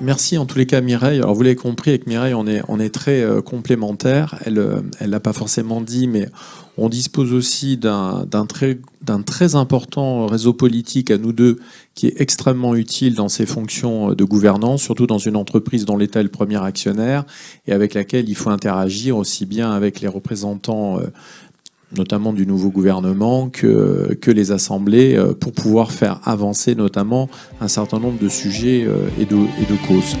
merci en tous les cas Mireille. Alors vous l'avez compris avec Mireille, on est, on est très euh, complémentaires. Elle euh, elle l'a pas forcément dit, mais on dispose aussi d'un très, très important réseau politique à nous deux qui est extrêmement utile dans ses fonctions de gouvernance, surtout dans une entreprise dont l'État est le premier actionnaire et avec laquelle il faut interagir aussi bien avec les représentants euh, notamment du nouveau gouvernement, que, que les assemblées, euh, pour pouvoir faire avancer notamment un certain nombre de sujets euh, et de, et de causes.